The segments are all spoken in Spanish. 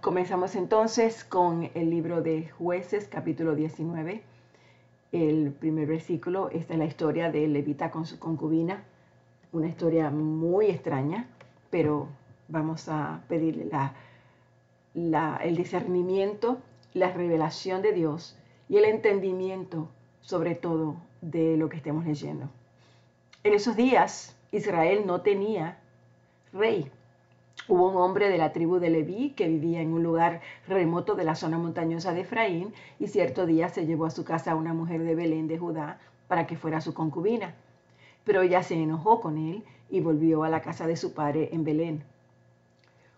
Comenzamos entonces con el libro de jueces capítulo 19. El primer versículo, esta es la historia de Levita con su concubina, una historia muy extraña, pero vamos a pedirle el discernimiento, la revelación de Dios y el entendimiento sobre todo de lo que estemos leyendo. En esos días Israel no tenía rey. Hubo un hombre de la tribu de Leví que vivía en un lugar remoto de la zona montañosa de Efraín y cierto día se llevó a su casa a una mujer de Belén de Judá para que fuera su concubina. Pero ella se enojó con él y volvió a la casa de su padre en Belén.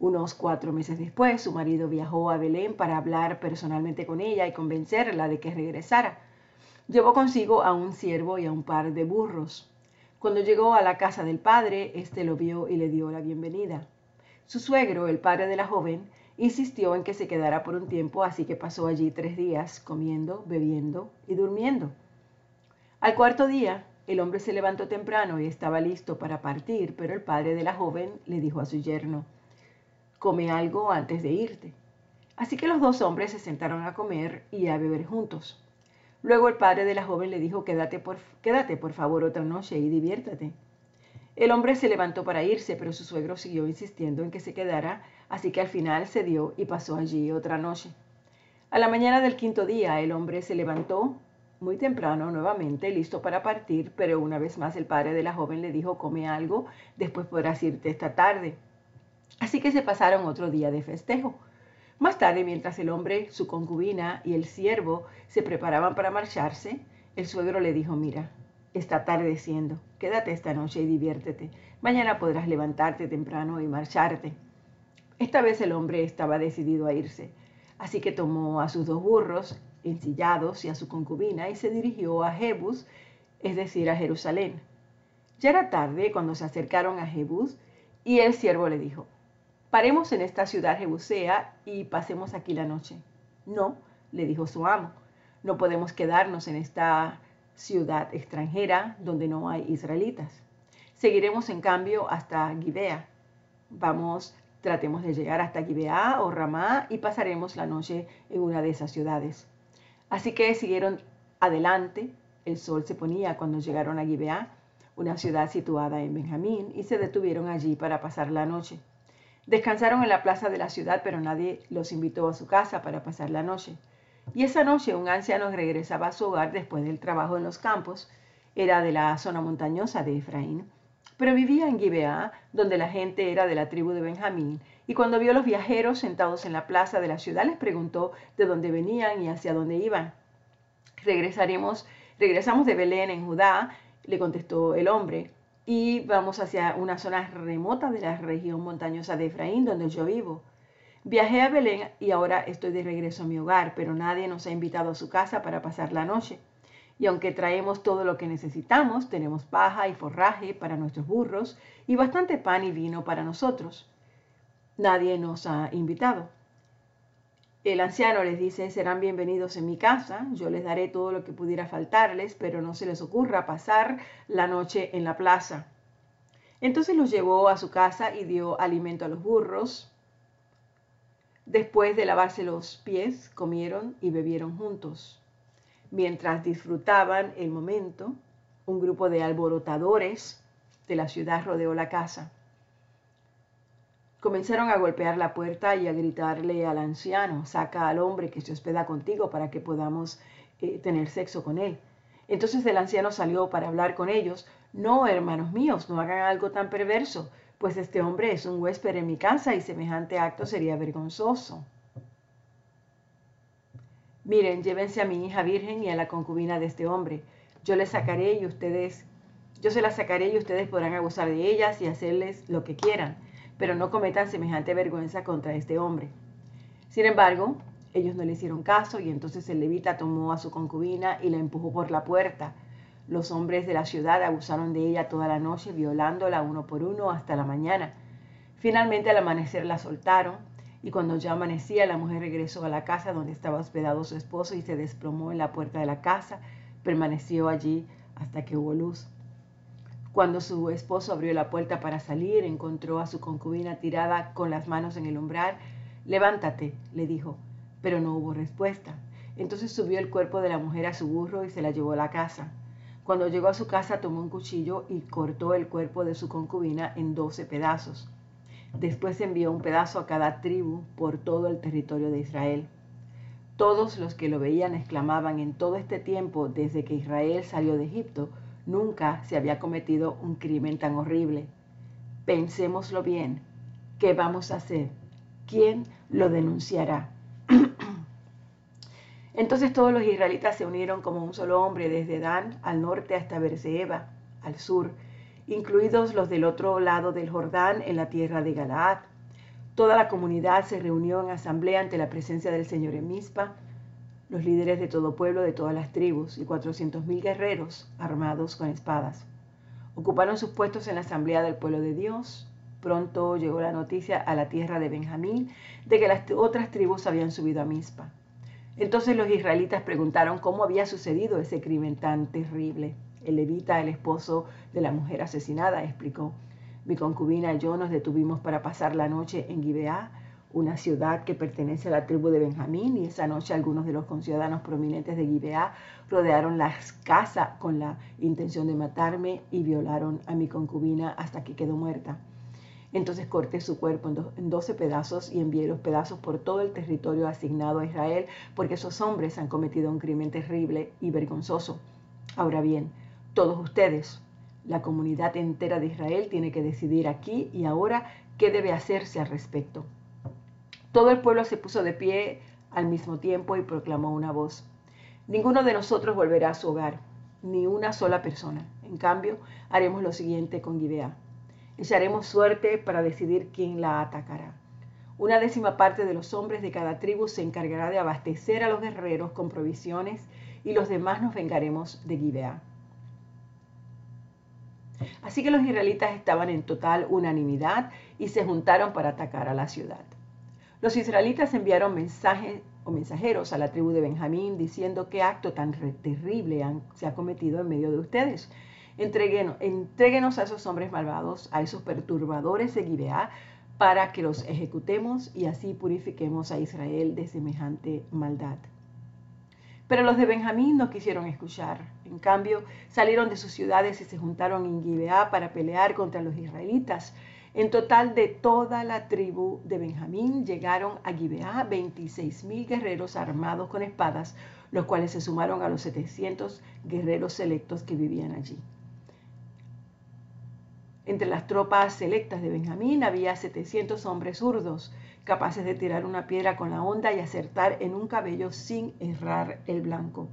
Unos cuatro meses después, su marido viajó a Belén para hablar personalmente con ella y convencerla de que regresara. Llevó consigo a un siervo y a un par de burros. Cuando llegó a la casa del padre, éste lo vio y le dio la bienvenida. Su suegro, el padre de la joven, insistió en que se quedara por un tiempo, así que pasó allí tres días comiendo, bebiendo y durmiendo. Al cuarto día, el hombre se levantó temprano y estaba listo para partir, pero el padre de la joven le dijo a su yerno, come algo antes de irte. Así que los dos hombres se sentaron a comer y a beber juntos. Luego el padre de la joven le dijo, quédate por, quédate por favor otra noche y diviértate. El hombre se levantó para irse, pero su suegro siguió insistiendo en que se quedara, así que al final cedió y pasó allí otra noche. A la mañana del quinto día el hombre se levantó muy temprano nuevamente, listo para partir, pero una vez más el padre de la joven le dijo, come algo, después podrás irte esta tarde. Así que se pasaron otro día de festejo. Más tarde, mientras el hombre, su concubina y el siervo se preparaban para marcharse, el suegro le dijo, mira, está atardeciendo. Quédate esta noche y diviértete. Mañana podrás levantarte temprano y marcharte. Esta vez el hombre estaba decidido a irse, así que tomó a sus dos burros ensillados y a su concubina y se dirigió a Jebus, es decir, a Jerusalén. Ya era tarde cuando se acercaron a Jebus y el siervo le dijo, paremos en esta ciudad jebusea y pasemos aquí la noche. No, le dijo su amo, no podemos quedarnos en esta ciudad extranjera donde no hay israelitas. Seguiremos en cambio hasta Gibea. Vamos, tratemos de llegar hasta Gibea o Ramá y pasaremos la noche en una de esas ciudades. Así que siguieron adelante. El sol se ponía cuando llegaron a Gibea, una ciudad situada en Benjamín, y se detuvieron allí para pasar la noche. Descansaron en la plaza de la ciudad, pero nadie los invitó a su casa para pasar la noche. Y esa noche un anciano regresaba a su hogar después del trabajo en los campos. Era de la zona montañosa de Efraín, pero vivía en Gibeá, donde la gente era de la tribu de Benjamín. Y cuando vio a los viajeros sentados en la plaza de la ciudad, les preguntó de dónde venían y hacia dónde iban. Regresaremos, regresamos de Belén en Judá, le contestó el hombre, y vamos hacia una zona remota de la región montañosa de Efraín, donde yo vivo. Viajé a Belén y ahora estoy de regreso a mi hogar, pero nadie nos ha invitado a su casa para pasar la noche. Y aunque traemos todo lo que necesitamos, tenemos paja y forraje para nuestros burros y bastante pan y vino para nosotros. Nadie nos ha invitado. El anciano les dice, serán bienvenidos en mi casa, yo les daré todo lo que pudiera faltarles, pero no se les ocurra pasar la noche en la plaza. Entonces los llevó a su casa y dio alimento a los burros, Después de lavarse los pies, comieron y bebieron juntos. Mientras disfrutaban el momento, un grupo de alborotadores de la ciudad rodeó la casa. Comenzaron a golpear la puerta y a gritarle al anciano, saca al hombre que se hospeda contigo para que podamos eh, tener sexo con él. Entonces el anciano salió para hablar con ellos. No, hermanos míos, no hagan algo tan perverso pues este hombre es un huésped en mi casa y semejante acto sería vergonzoso. Miren, llévense a mi hija virgen y a la concubina de este hombre. Yo les sacaré y ustedes, yo se las sacaré y ustedes podrán abusar de ellas y hacerles lo que quieran, pero no cometan semejante vergüenza contra este hombre. Sin embargo, ellos no le hicieron caso y entonces el levita tomó a su concubina y la empujó por la puerta. Los hombres de la ciudad abusaron de ella toda la noche, violándola uno por uno hasta la mañana. Finalmente al amanecer la soltaron y cuando ya amanecía la mujer regresó a la casa donde estaba hospedado su esposo y se desplomó en la puerta de la casa. Permaneció allí hasta que hubo luz. Cuando su esposo abrió la puerta para salir, encontró a su concubina tirada con las manos en el umbral, Levántate, le dijo, pero no hubo respuesta. Entonces subió el cuerpo de la mujer a su burro y se la llevó a la casa. Cuando llegó a su casa tomó un cuchillo y cortó el cuerpo de su concubina en doce pedazos. Después envió un pedazo a cada tribu por todo el territorio de Israel. Todos los que lo veían exclamaban en todo este tiempo, desde que Israel salió de Egipto, nunca se había cometido un crimen tan horrible. Pensémoslo bien. ¿Qué vamos a hacer? ¿Quién lo denunciará? Entonces todos los israelitas se unieron como un solo hombre desde Dan al norte hasta Berseba, al sur, incluidos los del otro lado del Jordán en la tierra de Galaad. Toda la comunidad se reunió en asamblea ante la presencia del Señor en Mizpa, los líderes de todo pueblo de todas las tribus y cuatrocientos mil guerreros armados con espadas. Ocuparon sus puestos en la asamblea del pueblo de Dios. Pronto llegó la noticia a la tierra de Benjamín de que las otras tribus habían subido a Mizpa. Entonces los israelitas preguntaron cómo había sucedido ese crimen tan terrible. El levita, el esposo de la mujer asesinada, explicó, mi concubina y yo nos detuvimos para pasar la noche en Gibeá, una ciudad que pertenece a la tribu de Benjamín, y esa noche algunos de los conciudadanos prominentes de Gibeá rodearon la casa con la intención de matarme y violaron a mi concubina hasta que quedó muerta. Entonces corté su cuerpo en, doce pedazos y envié los pedazos por todo el territorio asignado a Israel, porque esos hombres han cometido un crimen terrible y vergonzoso. Ahora bien, todos ustedes, la comunidad entera de Israel, tiene que decidir aquí y ahora qué debe hacerse al respecto. Todo el pueblo se puso de pie al mismo tiempo y proclamó una voz. Ninguno de nosotros volverá a su hogar, ni una sola persona. En cambio, haremos lo siguiente con Gibeá Echaremos suerte para decidir quién la atacará. Una décima parte de los hombres de cada tribu se encargará de abastecer a los guerreros con provisiones y los demás nos vengaremos de Gibeá. Así que los israelitas estaban en total unanimidad y se juntaron para atacar a la ciudad. Los israelitas enviaron mensajes o mensajeros a la tribu de Benjamín diciendo qué acto tan terrible se ha cometido en medio de ustedes Entréguenos, a esos hombres malvados, a esos perturbadores de Gibeá, para que los ejecutemos y así purifiquemos a Israel de semejante maldad. Pero los de Benjamín no quisieron escuchar. En cambio, salieron de sus ciudades y se juntaron en Gibeá para pelear contra los israelitas. En total de toda la tribu de Benjamín llegaron a Gibeá 26 mil guerreros armados con espadas, los cuales se sumaron a los 700 guerreros selectos que vivían allí. Entre las tropas selectas de Benjamín había 700 hombres zurdos, capaces de tirar una piedra con la onda y acertar en un cabello sin errar el blanco.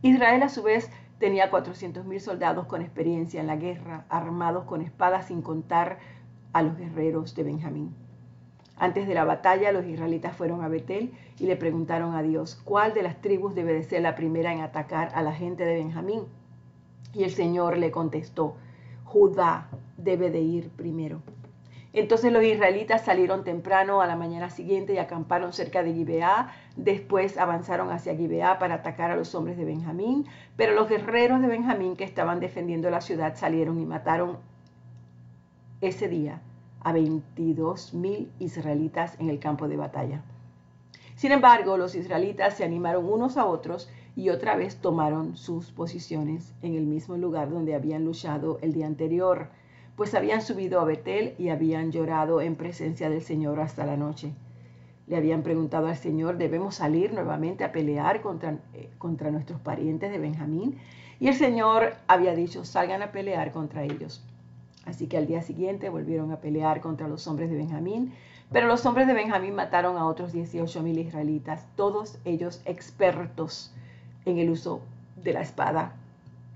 Israel a su vez tenía 400.000 soldados con experiencia en la guerra, armados con espadas sin contar a los guerreros de Benjamín. Antes de la batalla, los israelitas fueron a Betel y le preguntaron a Dios, ¿cuál de las tribus debe de ser la primera en atacar a la gente de Benjamín? Y el Señor le contestó, Judá debe de ir primero. Entonces los israelitas salieron temprano a la mañana siguiente y acamparon cerca de Gibeá. Después avanzaron hacia Gibeá para atacar a los hombres de Benjamín. Pero los guerreros de Benjamín que estaban defendiendo la ciudad salieron y mataron ese día a 22 mil israelitas en el campo de batalla. Sin embargo, los israelitas se animaron unos a otros y otra vez tomaron sus posiciones en el mismo lugar donde habían luchado el día anterior, pues habían subido a Betel y habían llorado en presencia del Señor hasta la noche. Le habían preguntado al Señor, ¿debemos salir nuevamente a pelear contra, eh, contra nuestros parientes de Benjamín? Y el Señor había dicho, salgan a pelear contra ellos. Así que al día siguiente volvieron a pelear contra los hombres de Benjamín, pero los hombres de Benjamín mataron a otros 18 mil israelitas, todos ellos expertos en el uso de la espada.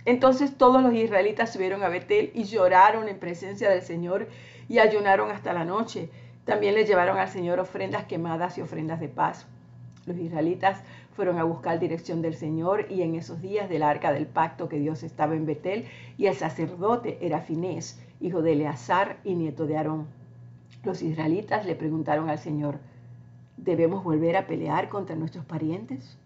Entonces todos los israelitas subieron a Betel y lloraron en presencia del Señor y ayunaron hasta la noche. También le llevaron al Señor ofrendas quemadas y ofrendas de paz. Los israelitas fueron a buscar dirección del Señor y en esos días del arca del pacto que Dios estaba en Betel y el sacerdote era Finés, hijo de Eleazar y nieto de Aarón. Los israelitas le preguntaron al Señor, ¿debemos volver a pelear contra nuestros parientes?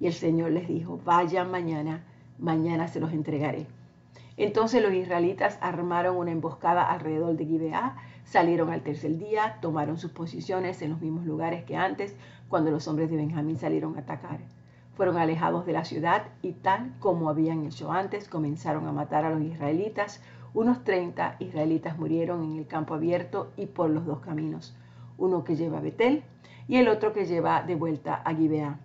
Y el Señor les dijo, vayan mañana, mañana se los entregaré. Entonces los israelitas armaron una emboscada alrededor de Gibeá, salieron al tercer día, tomaron sus posiciones en los mismos lugares que antes, cuando los hombres de Benjamín salieron a atacar. Fueron alejados de la ciudad y tal como habían hecho antes, comenzaron a matar a los israelitas. Unos 30 israelitas murieron en el campo abierto y por los dos caminos, uno que lleva a Betel y el otro que lleva de vuelta a Gibeá.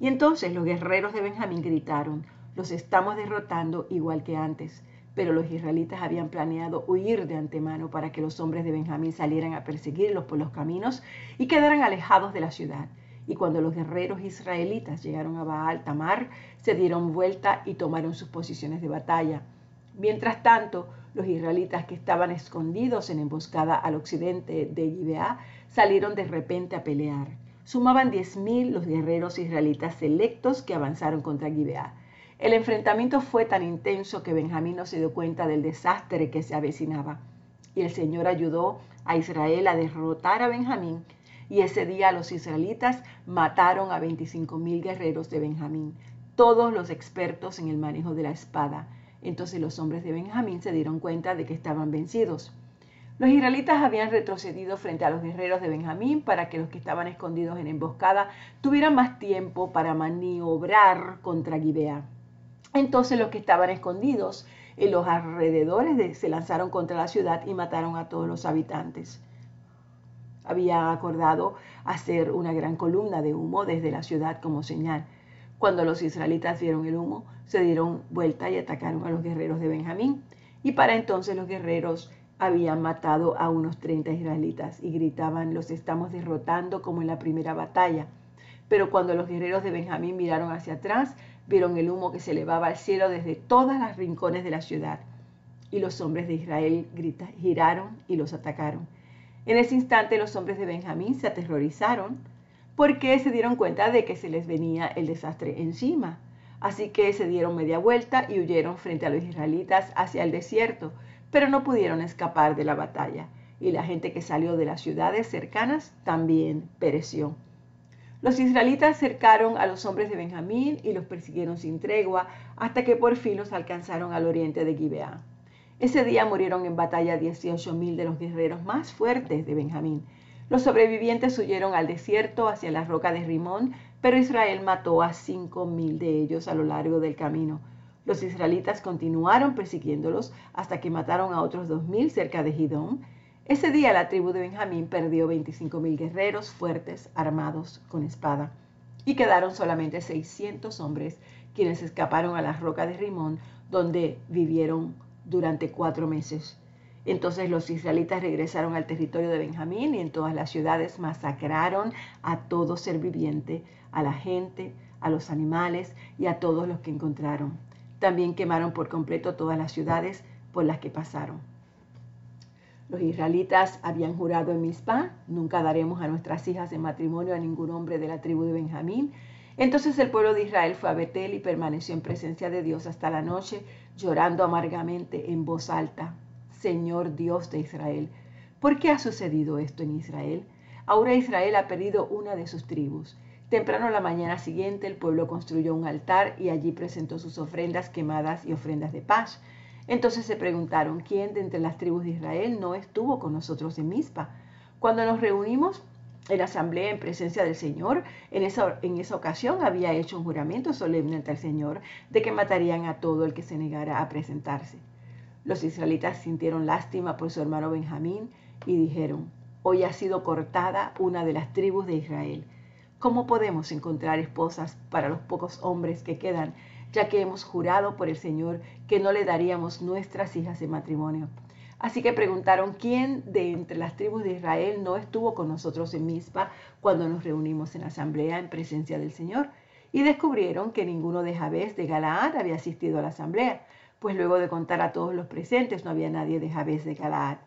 Y entonces los guerreros de Benjamín gritaron, los estamos derrotando igual que antes. Pero los israelitas habían planeado huir de antemano para que los hombres de Benjamín salieran a perseguirlos por los caminos y quedaran alejados de la ciudad. Y cuando los guerreros israelitas llegaron a Baal Tamar, se dieron vuelta y tomaron sus posiciones de batalla. Mientras tanto, los israelitas que estaban escondidos en emboscada al occidente de Gibeá salieron de repente a pelear. Sumaban diez mil los guerreros israelitas selectos que avanzaron contra Gibeá. El enfrentamiento fue tan intenso que Benjamín no se dio cuenta del desastre que se avecinaba. Y el Señor ayudó a Israel a derrotar a Benjamín. Y ese día los israelitas mataron a 25 mil guerreros de Benjamín, todos los expertos en el manejo de la espada. Entonces los hombres de Benjamín se dieron cuenta de que estaban vencidos. Los israelitas habían retrocedido frente a los guerreros de Benjamín para que los que estaban escondidos en emboscada tuvieran más tiempo para maniobrar contra Gibeá. Entonces los que estaban escondidos en los alrededores se lanzaron contra la ciudad y mataron a todos los habitantes. Había acordado hacer una gran columna de humo desde la ciudad como señal. Cuando los israelitas vieron el humo, se dieron vuelta y atacaron a los guerreros de Benjamín. Y para entonces los guerreros habían matado a unos 30 israelitas y gritaban, los estamos derrotando como en la primera batalla. Pero cuando los guerreros de Benjamín miraron hacia atrás, Vieron el humo que se elevaba al cielo desde todas las rincones de la ciudad. Y los hombres de Israel giraron y los atacaron. En ese instante los hombres de Benjamín se aterrorizaron porque se dieron cuenta de que se les venía el desastre encima. Así que se dieron media vuelta y huyeron frente a los israelitas hacia el desierto, pero no pudieron escapar de la batalla. Y la gente que salió de las ciudades cercanas también pereció. Los israelitas cercaron a los hombres de Benjamín y los persiguieron sin tregua hasta que por fin los alcanzaron al oriente de Gibeá. Ese día murieron en batalla 18 mil de los guerreros más fuertes de Benjamín. Los sobrevivientes huyeron al desierto hacia la roca de Rimón, pero Israel mató a cinco mil de ellos a lo largo del camino. Los israelitas continuaron persiguiéndolos hasta que mataron a otros dos mil cerca de Gidón ese día la tribu de Benjamín perdió 25 mil guerreros fuertes armados con espada y quedaron solamente 600 hombres quienes escaparon a la roca de Rimón donde vivieron durante cuatro meses. Entonces los israelitas regresaron al territorio de Benjamín y en todas las ciudades masacraron a todo ser viviente, a la gente, a los animales y a todos los que encontraron. También quemaron por completo todas las ciudades por las que pasaron. Los israelitas habían jurado en Mizpah, nunca daremos a nuestras hijas en matrimonio a ningún hombre de la tribu de Benjamín. Entonces el pueblo de Israel fue a Betel y permaneció en presencia de Dios hasta la noche, llorando amargamente en voz alta. Señor Dios de Israel, ¿por qué ha sucedido esto en Israel? Ahora Israel ha perdido una de sus tribus. Temprano la mañana siguiente el pueblo construyó un altar y allí presentó sus ofrendas quemadas y ofrendas de paz. Entonces se preguntaron, ¿quién de entre las tribus de Israel no estuvo con nosotros en Mizpa? Cuando nos reunimos en asamblea en presencia del Señor, en esa, en esa ocasión había hecho un juramento solemne ante el Señor de que matarían a todo el que se negara a presentarse. Los israelitas sintieron lástima por su hermano Benjamín y dijeron, hoy ha sido cortada una de las tribus de Israel. ¿Cómo podemos encontrar esposas para los pocos hombres que quedan ya que hemos jurado por el Señor que no le daríamos nuestras hijas en matrimonio. Así que preguntaron quién de entre las tribus de Israel no estuvo con nosotros en Mizpa cuando nos reunimos en asamblea en presencia del Señor. Y descubrieron que ninguno de Jabes de Galaad había asistido a la asamblea, pues luego de contar a todos los presentes no había nadie de Jabes de Galaad.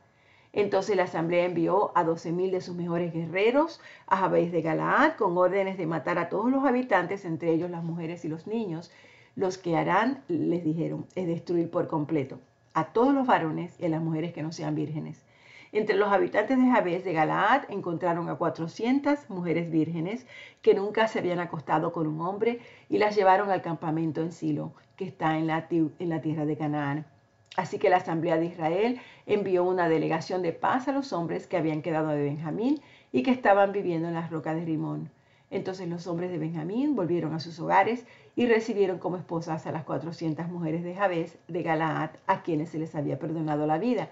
Entonces la asamblea envió a doce mil de sus mejores guerreros a Jabes de Galaad con órdenes de matar a todos los habitantes, entre ellos las mujeres y los niños, los que harán, les dijeron, es destruir por completo a todos los varones y a las mujeres que no sean vírgenes. Entre los habitantes de Jabes de Galaad encontraron a 400 mujeres vírgenes que nunca se habían acostado con un hombre y las llevaron al campamento en Silo, que está en la, en la tierra de Canaán. Así que la Asamblea de Israel envió una delegación de paz a los hombres que habían quedado de Benjamín y que estaban viviendo en las rocas de Rimón. Entonces los hombres de Benjamín volvieron a sus hogares y recibieron como esposas a las 400 mujeres de Jabes de Galaad, a quienes se les había perdonado la vida.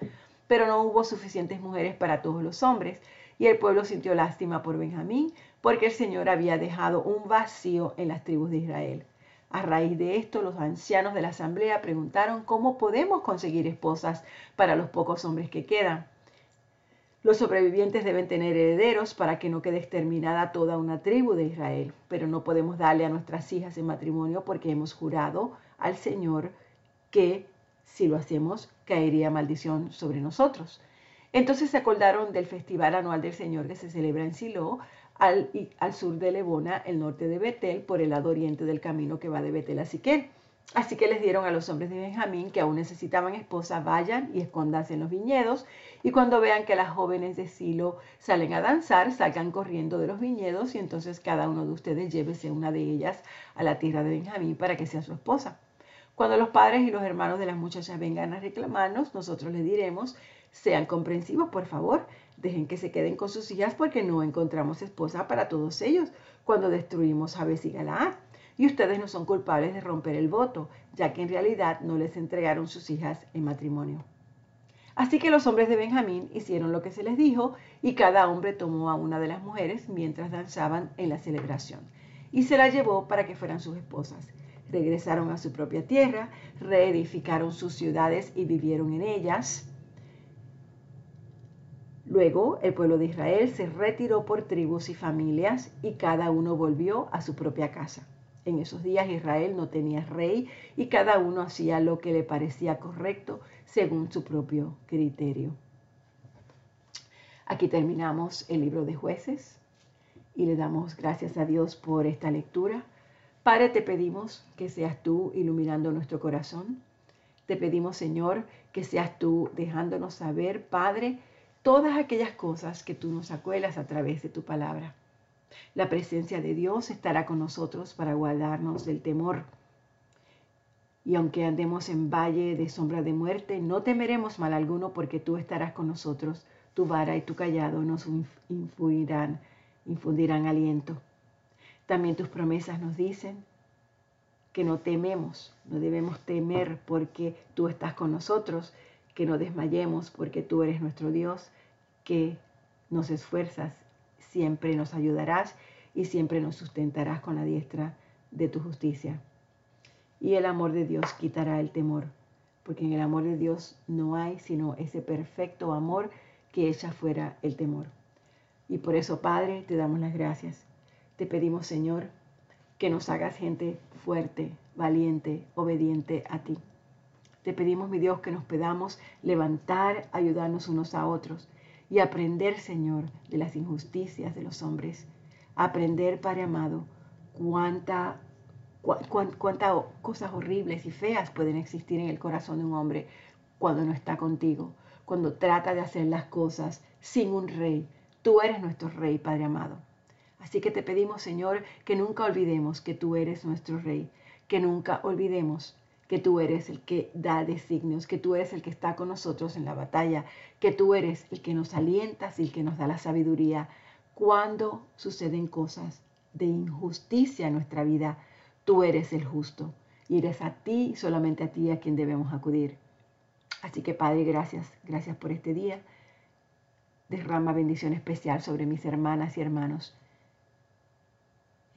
Pero no hubo suficientes mujeres para todos los hombres, y el pueblo sintió lástima por Benjamín, porque el Señor había dejado un vacío en las tribus de Israel. A raíz de esto, los ancianos de la asamblea preguntaron cómo podemos conseguir esposas para los pocos hombres que quedan. Los sobrevivientes deben tener herederos para que no quede exterminada toda una tribu de Israel, pero no podemos darle a nuestras hijas en matrimonio porque hemos jurado al Señor que si lo hacemos caería maldición sobre nosotros. Entonces se acordaron del festival anual del Señor que se celebra en Silo, al, al, sur de Lebona, el norte de Betel, por el lado oriente del camino que va de Betel a Siquel. Así que les dieron a los hombres de Benjamín que aún necesitaban esposa, vayan y escóndanse en los viñedos, y cuando vean que las jóvenes de Silo salen a danzar, salgan corriendo de los viñedos, y entonces cada uno de ustedes llévese una de ellas a la tierra de Benjamín para que sea su esposa. Cuando los padres y los hermanos de las muchachas vengan a reclamarnos, nosotros les diremos, sean comprensivos, por favor, Dejen que se queden con sus hijas porque no encontramos esposa para todos ellos cuando destruimos a y Galaad. Y ustedes no son culpables de romper el voto, ya que en realidad no les entregaron sus hijas en matrimonio. Así que los hombres de Benjamín hicieron lo que se les dijo y cada hombre tomó a una de las mujeres mientras danzaban en la celebración y se la llevó para que fueran sus esposas. Regresaron a su propia tierra, reedificaron sus ciudades y vivieron en ellas. Luego el pueblo de Israel se retiró por tribus y familias y cada uno volvió a su propia casa. En esos días Israel no tenía rey y cada uno hacía lo que le parecía correcto según su propio criterio. Aquí terminamos el libro de jueces y le damos gracias a Dios por esta lectura. Padre, te pedimos que seas tú iluminando nuestro corazón. Te pedimos, Señor, que seas tú dejándonos saber, Padre, todas aquellas cosas que tú nos acuelas a través de tu palabra. La presencia de Dios estará con nosotros para guardarnos del temor. Y aunque andemos en valle de sombra de muerte, no temeremos mal alguno porque tú estarás con nosotros. Tu vara y tu callado nos infundirán, infundirán aliento. También tus promesas nos dicen que no tememos, no debemos temer porque tú estás con nosotros que no desmayemos porque tú eres nuestro Dios, que nos esfuerzas, siempre nos ayudarás y siempre nos sustentarás con la diestra de tu justicia. Y el amor de Dios quitará el temor, porque en el amor de Dios no hay sino ese perfecto amor que echa fuera el temor. Y por eso, Padre, te damos las gracias. Te pedimos, Señor, que nos hagas gente fuerte, valiente, obediente a ti. Te pedimos, mi Dios, que nos podamos levantar, ayudarnos unos a otros y aprender, Señor, de las injusticias de los hombres. Aprender, Padre amado, cuánta, cuántas cosas horribles y feas pueden existir en el corazón de un hombre cuando no está contigo, cuando trata de hacer las cosas sin un rey. Tú eres nuestro rey, Padre amado. Así que te pedimos, Señor, que nunca olvidemos que tú eres nuestro rey, que nunca olvidemos que tú eres el que da designios, que tú eres el que está con nosotros en la batalla, que tú eres el que nos alientas y el que nos da la sabiduría. Cuando suceden cosas de injusticia en nuestra vida, tú eres el justo y eres a ti, solamente a ti, a quien debemos acudir. Así que Padre, gracias, gracias por este día. Derrama bendición especial sobre mis hermanas y hermanos.